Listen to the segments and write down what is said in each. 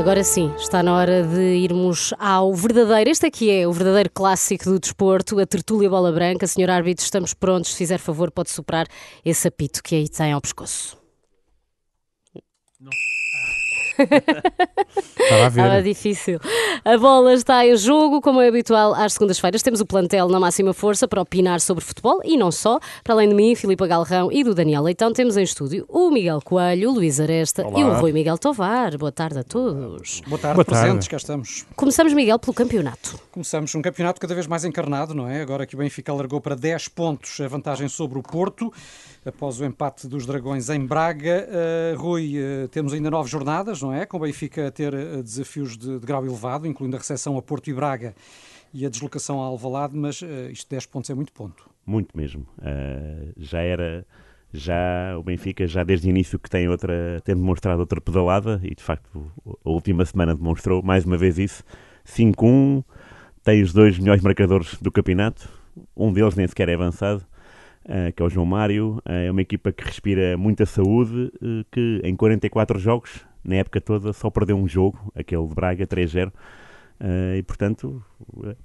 Agora sim, está na hora de irmos ao verdadeiro. Este aqui é o verdadeiro clássico do desporto, a tertúlia bola branca. Senhor árbitro, estamos prontos. Se fizer favor, pode soprar esse apito que aí tem ao pescoço. Estava a ver. Estava difícil. A bola está em jogo, como é habitual às segundas-feiras. Temos o plantel na máxima força para opinar sobre futebol e não só. Para além de mim, Filipe Galrão e do Daniel Leitão, temos em estúdio o Miguel Coelho, o Luís Aresta Olá. e o Rui Miguel Tovar. Boa tarde a todos. Boa tarde, Boa tarde. presentes, cá estamos. Começamos, Miguel, pelo campeonato. Começamos um campeonato cada vez mais encarnado, não é? Agora que o Benfica alargou para 10 pontos a vantagem sobre o Porto, após o empate dos Dragões em Braga. Uh, Rui, uh, temos ainda nove jornadas, não é? Com o Benfica a ter uh, desafios de, de grau elevado, incluindo a recepção a Porto e Braga e a deslocação a Alvalade, mas isto 10 pontos é muito ponto. Muito mesmo. Uh, já era. Já o Benfica, já desde o início, que tem, outra, tem demonstrado outra pedalada, e de facto a última semana demonstrou mais uma vez isso. 5-1, tem os dois melhores marcadores do campeonato, um deles nem sequer é avançado, que é o João Mário. Uh, é uma equipa que respira muita saúde, uh, que em 44 jogos, na época toda, só perdeu um jogo, aquele de Braga, 3-0. Uh, e, portanto,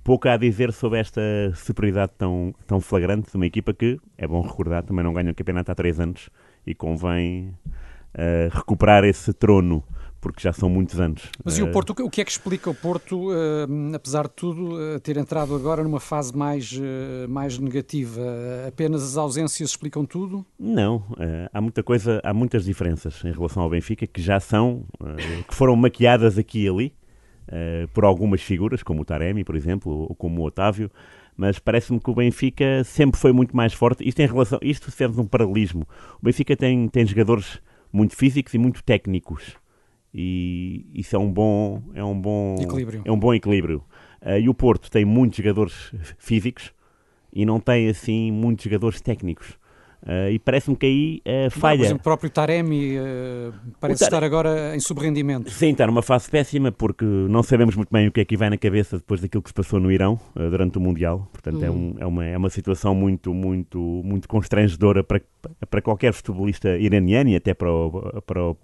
pouco a dizer sobre esta superioridade tão, tão flagrante de uma equipa que, é bom recordar, também não ganha o campeonato há três anos e convém recuperar esse trono, porque já são muitos anos. Mas e o Porto, o que é que explica o Porto, uh, apesar de tudo, ter entrado agora numa fase mais, mais negativa? Apenas as ausências explicam tudo? Não, há muita coisa, há muitas diferenças em relação ao Benfica que já são, que foram maquiadas aqui e ali. Por algumas figuras, como o Taremi, por exemplo, ou como o Otávio, mas parece-me que o Benfica sempre foi muito mais forte. Isto em relação, isto serve um paralelismo. O Benfica tem, tem jogadores muito físicos e muito técnicos. E isso é um bom, é um bom equilíbrio. É um bom equilíbrio. Uh, e o Porto tem muitos jogadores físicos e não tem assim muitos jogadores técnicos. Uh, e parece-me que aí uh, falha. Por exemplo, o próprio Taremi uh, parece Tar... estar agora em subrendimento. Sim, está numa fase péssima porque não sabemos muito bem o que é que vai na cabeça depois daquilo que se passou no Irão durante o Mundial. Portanto, é, um, é, uma, é uma situação muito, muito, muito constrangedora para, para qualquer futebolista iraniano e até para o, para o,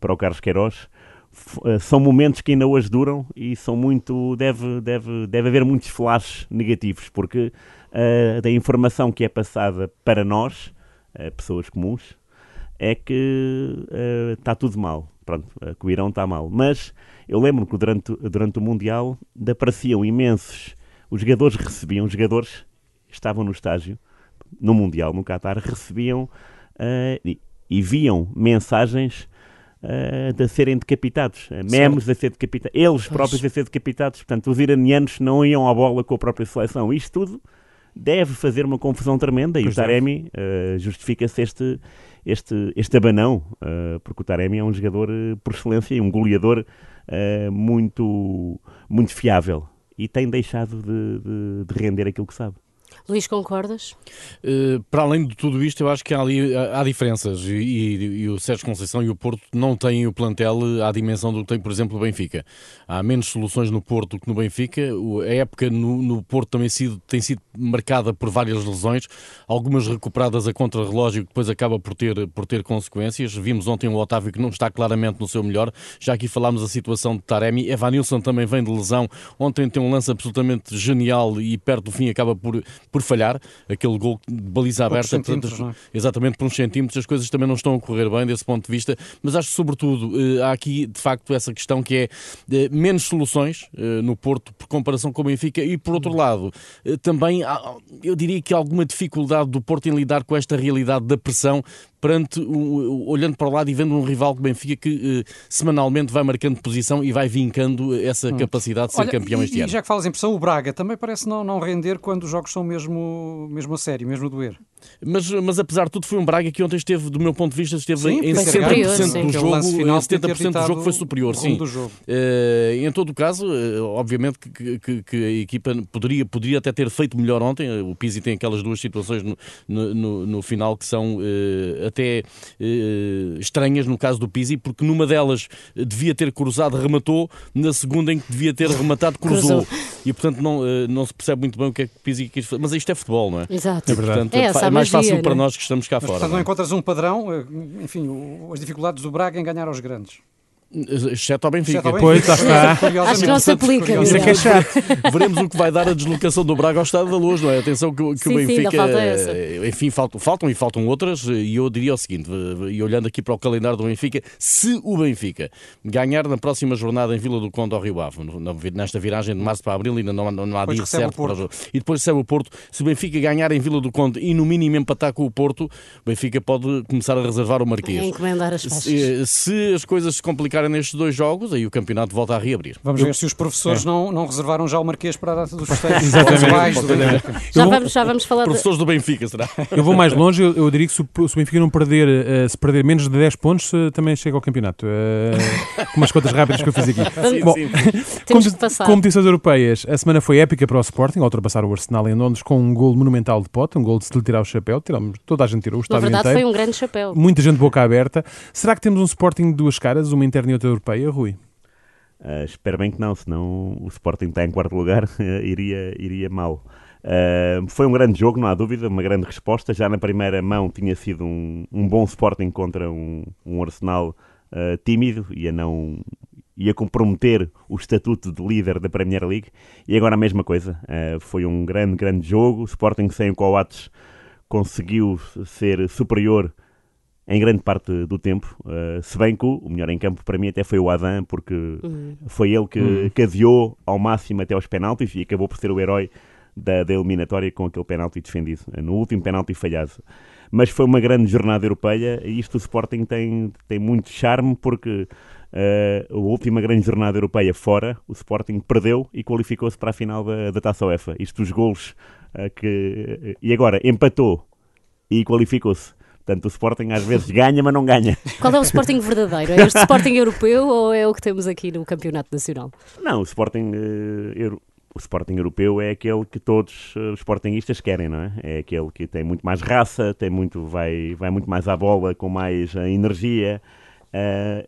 para o Carlos Queiroz. São momentos que ainda hoje duram e são muito. Deve, deve, deve haver muitos flashes negativos, porque da informação que é passada para nós, Uh, pessoas comuns, é que uh, está tudo mal. Pronto, uh, que o Irão está mal. Mas eu lembro que durante, durante o Mundial apareciam imensos. Os jogadores recebiam, os jogadores estavam no estágio, no Mundial, no Qatar, recebiam e, e, viam mensagens de serem decapitados, memes a ser decapitados, eles próprios a ser decapitados. Portanto, os iranianos não iam à bola com a própria seleção. Isto tudo deve fazer uma confusão tremenda e pois o Taremi uh, justifica-se este, este, este abanão, uh, porque o Taremi é um jogador uh, por excelência e um goleador muito, muito fiável e tem deixado de, de, de render aquilo que sabe. Luís, concordas? Uh, para além de tudo isto, eu acho que há, ali, há, diferenças e, e, e, o Sérgio Conceição e o Porto não têm o plantel à dimensão do que tem, por exemplo, o Benfica. Há menos soluções no Porto do que no Benfica. O, a época no, no Porto também sido, tem sido marcada por várias lesões, algumas recuperadas a contra-relógio que depois acaba por ter, por ter consequências. Vimos ontem o Otávio que não está claramente no seu melhor. Já aqui falámos da situação de Taremi. Evanilson também vem de lesão. Ontem tem um lance absolutamente genial e perto do fim acaba por, por falhar, aquele gol de baliza aberta, portanto, é? exatamente por uns centímetros, as coisas também não estão a correr bem desse ponto de vista, mas acho que sobretudo eh, há aqui de facto essa questão que é eh, menos soluções eh, no Porto por comparação com o Benfica e por outro lado também eu diria que há alguma dificuldade do Porto em lidar com esta realidade da pressão perante, olhando para o lado e vendo um rival que Benfica que eh, semanalmente vai marcando posição e vai vincando essa hum. capacidade de ser Olha, campeão e, este e ano. já que falas em pressão, o Braga também parece não, não render quando os jogos são mesmo, mesmo a sério, mesmo a doer. Mas, mas apesar de tudo, foi um Braga que ontem esteve, do meu ponto de vista, esteve sim, em 70% do jogo, em 70% do jogo foi superior. Sim. Do jogo. Uh, em todo o caso, uh, obviamente que, que, que, a equipa poderia, poderia até ter feito melhor ontem. O Pizzi tem aquelas duas situações no, no, no, final que são uh, até estranhas no caso do Pizzi, porque numa delas devia ter cruzado, rematou, na segunda em que devia ter rematado, cruzou. e portanto não, não se percebe muito bem o que é que o Pizzi quis fazer. Mas isto é futebol, não é? Exato. É verdade. Portanto, é essa é mais magia, fácil né? para nós que estamos cá Mas, fora. portanto, não não é? encontras um padrão, enfim, as dificuldades do Braga em ganhar aos grandes. Exceto ao Benfica. Exceto ao Pois, lá está. Acho que não se aplica. Isso é que é chato. Veremos o que vai dar a deslocação do Braga ao Estado da Luz, não é? Atenção que, o- que Sim, o sim, Benfica. ainda falta eh, Enfim, faltam, faltam e faltam outras. E eu diria o seguinte: eh, e olhando aqui para o calendário do Benfica, se o Benfica ganhar na próxima jornada em Vila do Conde ao Rio Ave, nesta viragem de março para abril, ainda não, há- não há Depois dia certo para o jogo. E depois recebe o Porto. Se o Benfica ganhar em Vila do Conde e no mínimo empatar com o Porto, o Benfica pode começar a reservar o Marquês. É encomendar as faixas. Se, se as coisas se complicarem nestes dois jogos, aí o campeonato volta a reabrir. Vamos ver se os professores não, não reservaram já o Marquês para a data dos festejos. Exatamente. Já Eu vou- vamos, já vamos falar de... Professores do Benfica, será? Eu vou mais longe, eu, eu diria que se o, se o Benfica não perder, eh, se perder menos de 10 pontos, eh, também chega ao campeonato. Eh, com umas contas rápidas que eu fiz aqui. Sim, Bom, sim. Temos Competi- que passar. Competições europeias. A semana foi épica para o Sporting, ao ultrapassar o Arsenal em Londres com um gol monumental de pote, um gol de se lhe tirar o chapéu. Tiramos, toda a gente tirou o Na estádio verdade inteiro. foi um grande chapéu. Muita gente boca aberta. Será que temos um Sporting de duas caras, uma interna e outra europeia, Rui? Ah, espero bem que não, senão o Sporting está em quarto lugar, iria, iria mal. Ah, foi um grande jogo, não há dúvida, uma grande resposta. Já na primeira mão tinha sido um, um bom Sporting contra um, um Arsenal ah, tímido, ia não ia comprometer o estatuto de líder da Premier League e agora a mesma coisa. Ah, foi um grande, grande jogo. O Sporting sem o Coates conseguiu ser superior em grande parte do tempo, uh, se bem que o melhor em campo para mim até foi o Adam, porque foi ele que cadeou ao máximo até aos penaltis e acabou por ser o herói da, da eliminatória com aquele penalti defendido, uh, no último penalti falhado. Mas foi uma grande jornada europeia e isto o Sporting tem, tem muito charme porque uh, a última grande jornada europeia fora, o Sporting perdeu e qualificou-se para a final da, da Taça UEFA. Isto os golos uh, que... E agora empatou e qualificou-se. Portanto, o Sporting às vezes ganha, mas não ganha. Qual é o Sporting verdadeiro? É este Sporting europeu ou é o que temos aqui no Campeonato Nacional? Não, o Sporting, euro- o Sporting europeu é aquele que todos eh, os Sportingistas querem, não é? É aquele que tem muito mais raça, tem muito, vai, vai muito mais à bola, com mais eh, energia. eh,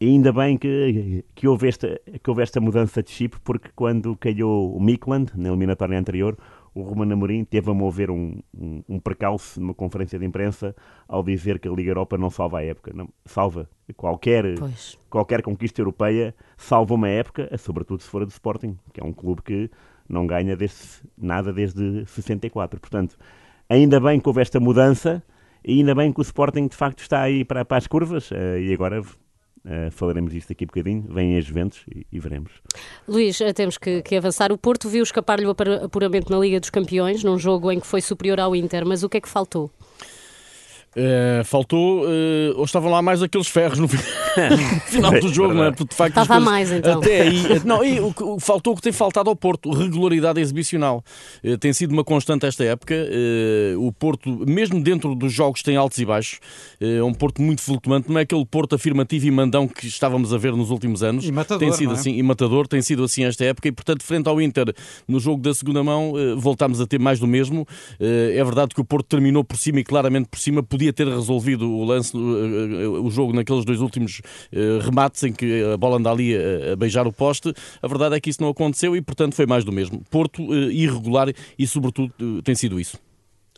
e ainda bem que, que, houve esta, que houve esta mudança de chip, porque quando calhou o Mikland, na eliminatória anterior, o Roman Amorim teve a mover um, um, um precalço numa conferência de imprensa ao dizer que a Liga Europa não salva a época. Não, salva qualquer, Pois. qualquer conquista europeia, salva uma época, sobretudo se for a do Sporting, que é um clube que não ganha desde, nada desde 64. Portanto, ainda bem que houve esta mudança e ainda bem que o Sporting de facto está aí para, para as curvas eh, e agora eh, falaremos disto daqui a bocadinho, vêm as Juventus e, e veremos. Luís, eh, temos que, que avançar. O Porto viu escapar-lhe o apuramento na Liga dos Campeões, num jogo em que foi superior ao Inter, mas o que é que faltou? Eh, faltou, eh, ou estavam lá mais aqueles ferros no fi- no final do jogo, não é? Porque, de facto, Estava a coisas- mais, então. Até aí, eh, não, e o, que- o- faltou o que tem faltado ao Porto, regularidade exibicional. Tem sido uma constante esta época. o Porto, mesmo dentro dos jogos, tem altos e baixos. É um Porto muito flutuante, não é aquele Porto afirmativo e mandão que estávamos a ver nos últimos anos. E matador, tem sido não é? assim, e matador, tem sido assim esta época, e portanto, frente ao Inter, no jogo da segunda mão, voltámos a ter mais do mesmo. É verdade que o Porto terminou por cima e claramente por cima, podia ter resolvido o lance, eh, eh, o jogo naqueles dois últimos eh, remates em que a bola anda ali a, beijar o poste. A verdade é que isso não aconteceu e, portanto, foi mais do mesmo. Porto irregular e, sobretudo, tem sido isso.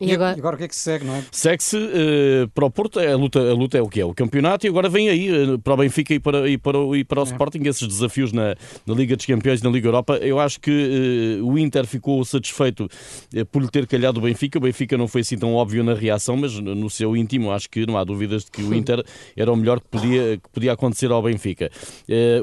E agora? agora o que é que se segue, não é? Segue-se eh, para o Porto, a luta, a luta é o que é, o campeonato, e agora vem aí eh, para o Benfica e para, e para, o- e para o Sporting esses desafios na, na Liga dos Campeões e na Liga Europa. Eu acho que eh, o Inter ficou satisfeito por lhe ter calhado o Benfica. O Benfica não foi assim tão óbvio na reação, mas no seu íntimo acho que não há dúvidas de que o Inter era o melhor que podia, que podia acontecer ao Benfica.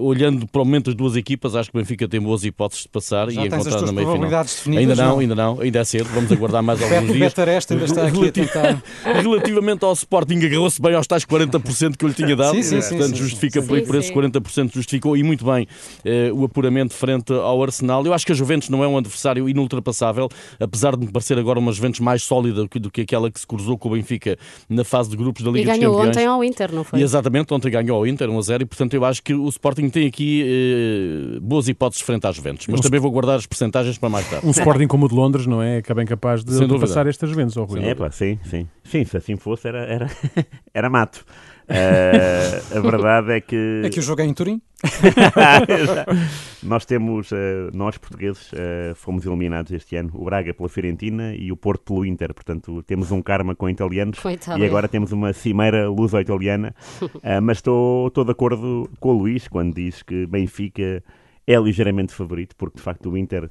Olhando para o momento das duas equipas, acho que o Benfica tem boas hipóteses de passar Já e encontrar na meia final. probabilidades definidas, Ainda não, não? ainda não, ainda é cedo, vamos aguardar mais alguns dias. Betareste ainda está aqui a tentar. Relativamente ao Sporting, agarrou-se bem aos tais 40% que eu lhe tinha dado. Sim, sim, sim, Portanto, sim, justifica sim. por, Sim, por esses sim. 40%, justificou e muito bem eh, o apuramento frente ao Arsenal. Eu acho que a Juventus não é um adversário inultrapassável, apesar de me parecer agora uma Juventus mais sólida do que, aquela que se cruzou com o Benfica na fase de grupos da E Liga dos ganhou Campeões. ontem ao Inter, não foi? E exatamente, ontem ganhou ao Inter 1 a 0 e portanto eu acho que o Sporting tem aqui eh, boas hipóteses frente à Juventus, mas também vou guardar as percentagens para mais tarde. Um Sporting como o de Londres, não é? Que é bem capaz de ultrapassar esta Juventus, ou Rui? É, pá, sim, sim. Sim, se assim fosse, era, era, era mato. Uh, a verdade é que. É que o jogo é em Turim? nós temos, uh, nós portugueses, uh, fomos eliminados este ano, o Braga pela Fiorentina e o Porto pelo Inter. Portanto, temos um karma com italianos Coitado. e agora temos uma cimeira luso-italiana. mas estou de acordo com o Luís quando diz que Benfica é ligeiramente favorito, porque de facto o Inter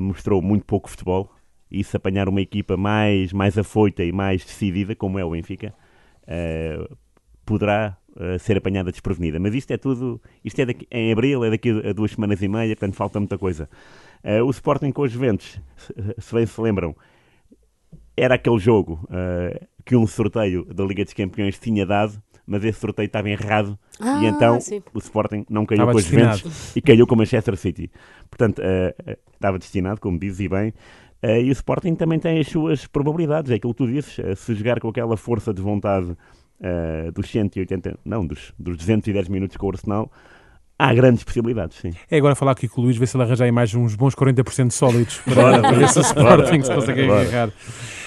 mostrou muito pouco futebol e se apanhar uma equipa mais, mais afoita e mais decidida, como é o Benfica, uh, poderá uh, ser apanhada desprevenida. Mas isto é tudo, isto é daqui, em abril, é daqui a duas semanas e meia, portanto falta muita coisa. Uh, o Sporting com os Juventus, se bem se lembram, era aquele jogo que um sorteio da Liga dos Campeões tinha dado, mas esse sorteio estava errado ah, e então sim. o Sporting não caiu estava com os Juventus e caiu com o Manchester City. Portanto, estava destinado, como dizes e bem, e o Sporting também tem as suas probabilidades, é aquilo que tu dizes, uh, se jogar com aquela força de vontade uh, dos 180, não, dos, dos 210 minutos com o Arsenal, Há grandes possibilidades, sim. É agora falar aqui com o Luís, ver se ele arranjar aí mais uns bons 40% sólidos para, para ver se o Sporting se consegue agarrar.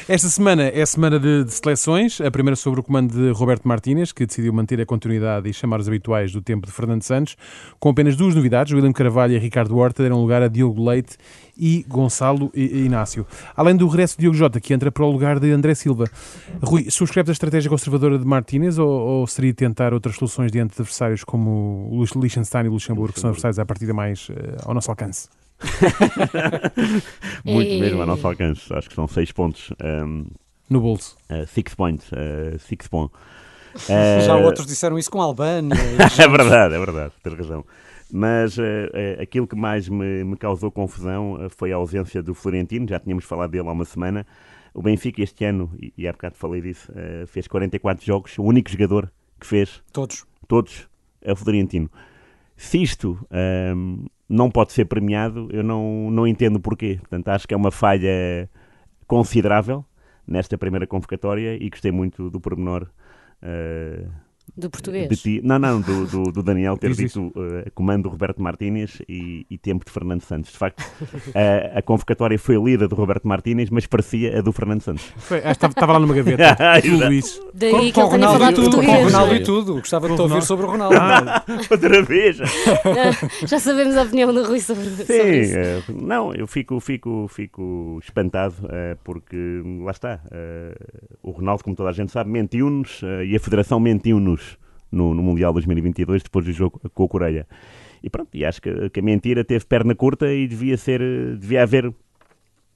Esta semana é a semana de, de, seleções, a primeira sobre o comando de Roberto Martínez, que decidiu manter a continuidade e chamar os habituais do tempo de Fernando Santos, com apenas duas novidades, William Carvalho e Ricardo Horta deram lugar a Diogo Leite e Gonçalo Inácio. Além do regresso de Diogo Jota, que entra para o lugar de André Silva. Rui, subscreve a estratégia conservadora de Martínez ou, ou, seria tentar outras soluções diante de adversários como Liechtenstein e Luxemburgo, que são adversários à partida mais uh, ao nosso alcance? Muito e... mesmo ao nosso alcance. Acho que são seis pontos. Um, no bolso. Uh, six points. Uh, six points. Uh, Já outros disseram isso com a Albânia. é verdade, é verdade. Tens razão. Mas uh, uh, aquilo que mais me, me causou confusão foi a ausência do Florentino, já tínhamos falado dele há uma semana. O Benfica este ano, e, e há bocado falei disso, fez 44 jogos, o único jogador que fez. Todos. Todos, é o Florentino. Se isto ehm, não pode ser premiado, eu não, não entendo porquê. Portanto, acho que é uma falha considerável nesta primeira convocatória e gostei muito do pormenor do português? Ti, não, não, do, do, do Daniel ter dito uh, comando Roberto Martínez e, e, tempo de Fernando Santos. De facto, a, a convocatória foi lida do Roberto Martínez, mas parecia a do Fernando Santos. Foi, estava lá numa gaveta. tudo isso. Daí com, que ele tenha falado tudo, português. Com o Ronaldo e tudo. Gostava de te ouvir sobre o Ronaldo. Ah, outra vez. Já sabemos a opinião do Rui sobre, Sim, sobre isso. Uh, não, eu fico, fico, fico espantado uh, porque, lá está, o Ronaldo, como toda a gente sabe, mentiu-nos e a Federação mentiu-nos no, no Mundial 2022, depois do jogo com a Coreia. E pronto, e acho que, que a mentira teve perna curta e devia ser, devia haver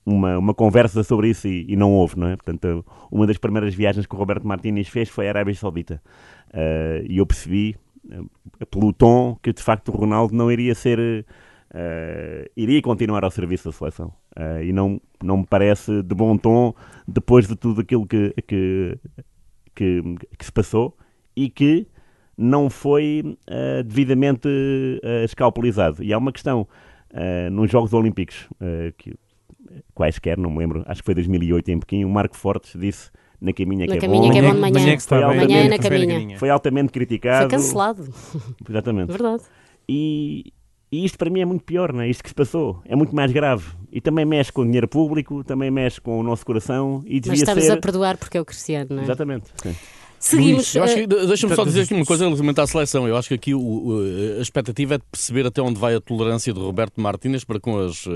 uma, uma conversa sobre isso e, e, não houve, não é? Portanto, uma das primeiras viagens que o Roberto Martínez fez foi à Arábia Saudita. Uh, e eu percebi, uh, pelo tom, que de facto o Ronaldo não iria ser. Uh, iria continuar ao serviço da seleção. e não, não me parece de bom tom depois de tudo aquilo que, que, que, que se passou e que não foi uh, devidamente uh, escalpelizado. E há uma questão, uh, nos Jogos Olímpicos, que, quaisquer, não me lembro, acho que foi 2008 em Pequim, o Marco Fortes disse na caminha na que caminha é bom. que é bom de manhã. manhã que foi, manhã é na caminha. Foi altamente criticado. Foi cancelado. Exatamente. Verdade. E, e isto para mim é muito pior, não é? Isto que se passou é muito mais grave. E também mexe com o dinheiro público, também mexe com o nosso coração. E devia Mas estamos ser... a perdoar porque é o Cristiano, não é? Exatamente. Sim. Seguimos. Luís, uh... Deixa-me só dizer aqui uma coisa relativamente à seleção. Eu acho que aqui o, o, a expectativa é de perceber até onde vai a tolerância de Roberto Martínez para com as, uh,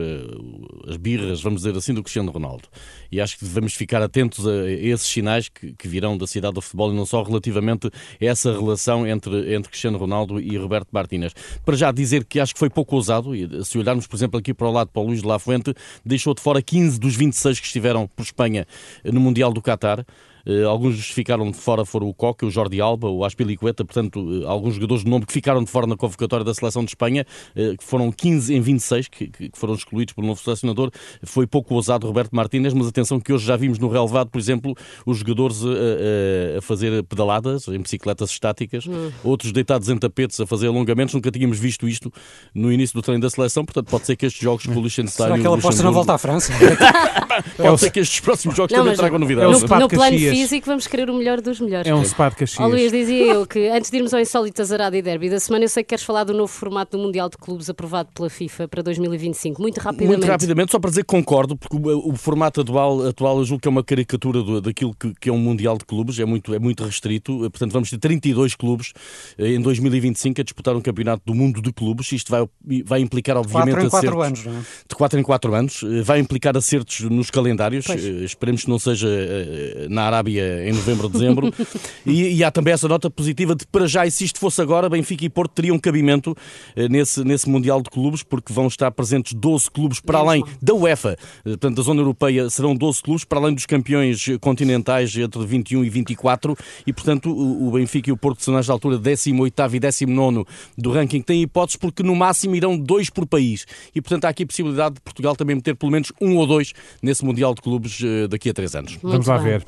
as birras, vamos dizer assim, do Cristiano Ronaldo. E acho que devemos ficar atentos a esses sinais que, que virão da cidade do futebol e não só relativamente a essa relação entre, entre Cristiano Ronaldo e Roberto Martínez. Para já dizer que acho que foi pouco ousado, e se olharmos, por exemplo, aqui para o lado para o Luís de La Fuente, deixou de fora 15 dos 26 que estiveram por Espanha no Mundial do Qatar. Eh, alguns ficaram de fora foram o Coque, o Jordi Alba, o Aspilicueta, portanto, eh, alguns jogadores de nome que ficaram de fora na convocatória da seleção de Espanha, eh, que foram 15 em 26, que, que foram excluídos pelo novo selecionador. Foi pouco ousado Roberto Martínez, mas atenção que hoje já vimos no relevado, por exemplo, os jogadores a, a fazer pedaladas em bicicletas estáticas, hum. outros deitados em tapetes a fazer alongamentos. Nunca tínhamos visto isto no início do treino da seleção, portanto, pode ser que estes jogos com o Liechtenstein Será que ela aposta na volta à França? pode ser que estes próximos jogos não, também tragam novidades. No, no plano físico, vamos querer o melhor dos melhores. É um spa de Caxias. Ó Luís, dizia eu que antes de irmos ao insólito Azarado e Derby da semana, eu sei que queres falar do novo formato do Mundial de Clubes aprovado pela FIFA para 2025. Muito rapidamente. Muito rapidamente, só para dizer que concordo, porque o, o formato atual, atual eu julgo que é uma caricatura do, daquilo que, que, é um Mundial de Clubes, é muito, é muito restrito. Portanto, vamos ter 32 clubes eh, em 2025 a disputar um campeonato do mundo de clubes. Isto vai, vai implicar, obviamente, 4 em 4 acertos, anos, não é? de 4 em 4 anos. Vai implicar acertos nos calendários. Pois. Eh, Esperemos que não seja eh, na Arábia em novembro ou dezembro. e, e há também essa nota positiva de, para já, e se isto fosse agora, Benfica e Porto teriam cabimento eh, nesse, nesse Mundial de Clubes, porque vão estar presentes 12 clubes para além da UEFA. Eh, Portanto, da zona europeia serão 12 clubes, para além dos campeões continentais entre 21 e 24. E, portanto, o o Benfica e o Porto, que são nesta altura 18 e 19 do ranking, têm hipóteses porque no máximo irão dois por país. E, portanto, há aqui a possibilidade de Portugal também meter pelo menos um ou dois nesse Mundial de Clubes eh, daqui a três anos. Muito Vamos lá bem. ver.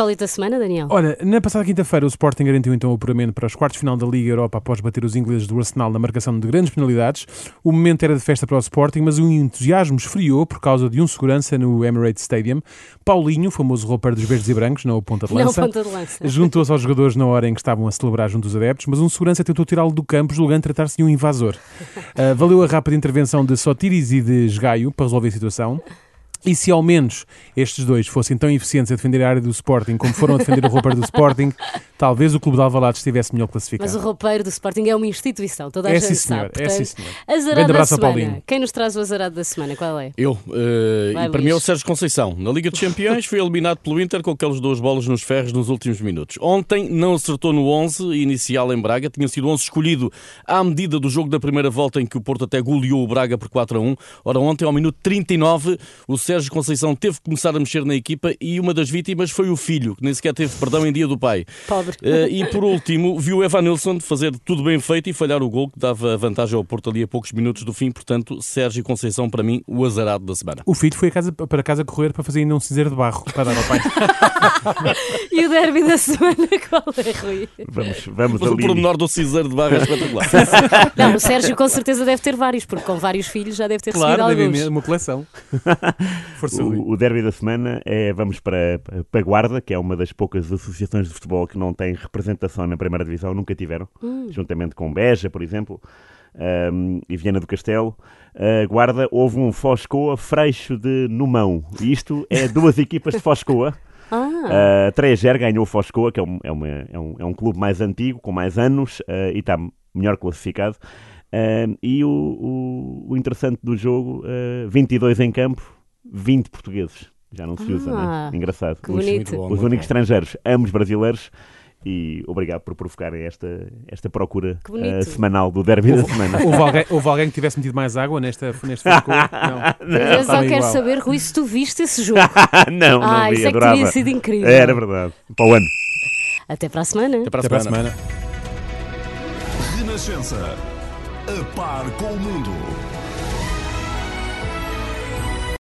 Insólita semana, Daniel? Olha, na passada quinta-feira o Sporting garantiu então o apuramento para os quartos de final da Liga Europa após bater os ingleses do Arsenal na marcação de grandes penalidades. O momento era de festa para o Sporting, mas o entusiasmo esfriou por causa de um segurança no Emirates Stadium. Paulinho, o famoso roupeiro dos verdes e brancos, não o ponta de lança, lança. juntou-se aos jogadores na hora em que estavam a celebrar junto dos adeptos, mas um segurança tentou tirá-lo do campo, julgando tratar-se de um invasor. Ah, valeu a rápida intervenção de Sotiris e de Esgaio para resolver a situação. E se ao menos estes dois fossem tão eficientes a defender a área do Sporting como foram a defender o roupeiro do Sporting, talvez o clube de Alvalade estivesse melhor classificado. Mas o roupeiro do Sporting é uma instituição, toda a É gente sim, senhor, sabe. é sim, Portanto, senhor. Azarado Grande da abraço ao semana. Paulinho. Quem nos traz o azarado da semana? Qual é? Eu, Vai, e para mim é o. Sérgio Conceição. Na Liga dos Campeões foi eliminado pelo Inter com aquelas duas bolas nos ferros nos últimos minutos. Ontem não acertou no 11 inicial em Braga, tinha sido 11 escolhido à medida do jogo da primeira volta em que o Porto até goleou o Braga por 4 a 1. Ora, ontem ao minuto 39 o Sérgio Conceição teve que começar a mexer na equipa e uma das vítimas foi o filho, que nem sequer teve perdão em dia do pai. Pobre. Eh, e por último, viu o Evan Nilsson fazer tudo bem feito e falhar o gol que dava vantagem ao Porto ali a poucos minutos do fim. Portanto, Sérgio Conceição, para mim, o azarado da semana. O filho foi a casa, para casa correr para fazer ainda um cinzeiro de barro para dar ao pai. E o derby da semana qual é, Rui? Vamos, vamos Mas o ali. pormenor do cinzeiro de barra é espetacular. Não, o Sérgio com certeza deve ter vários, porque com vários filhos já deve ter claro, deve recebido haver alguns. uma coleção. Força. O, o derby da semana é vamos para, para a Guarda, que é uma das poucas associações de futebol que não tem representação na primeira divisão, nunca tiveram, juntamente com Beja, por exemplo, ahm, e Viana do Castelo. A Guarda houve um Foscoa Freixo de Numão. E isto é duas equipas de Foscoa. Ah, Uh, 3-0 ganhou o Foscoa, que é um, é, uma- é um- é um clube mais antigo, com mais anos uh, e está melhor classificado. Uh, e o, o- o interessante do jogo, uh, 22 em campo, 20 portugueses. Já não se usa, Ah, né? Engraçado. Os, bonito. bom. os únicos estrangeiros, ambos brasileiros. E obrigado por provocarem esta, esta procura uh, semanal do derby da semana. Houve alguém, houve alguém que tivesse metido mais água nesta, neste frescor? Não. mas eu só quero igual. saber, Rui, se tu viste esse jogo. não, não ah, vi, isso é que adorava. teria sido incrível. Era verdade. Para o ano. Até para a semana. Até para a Até para a semana. semana. Renascença. A par com o mundo.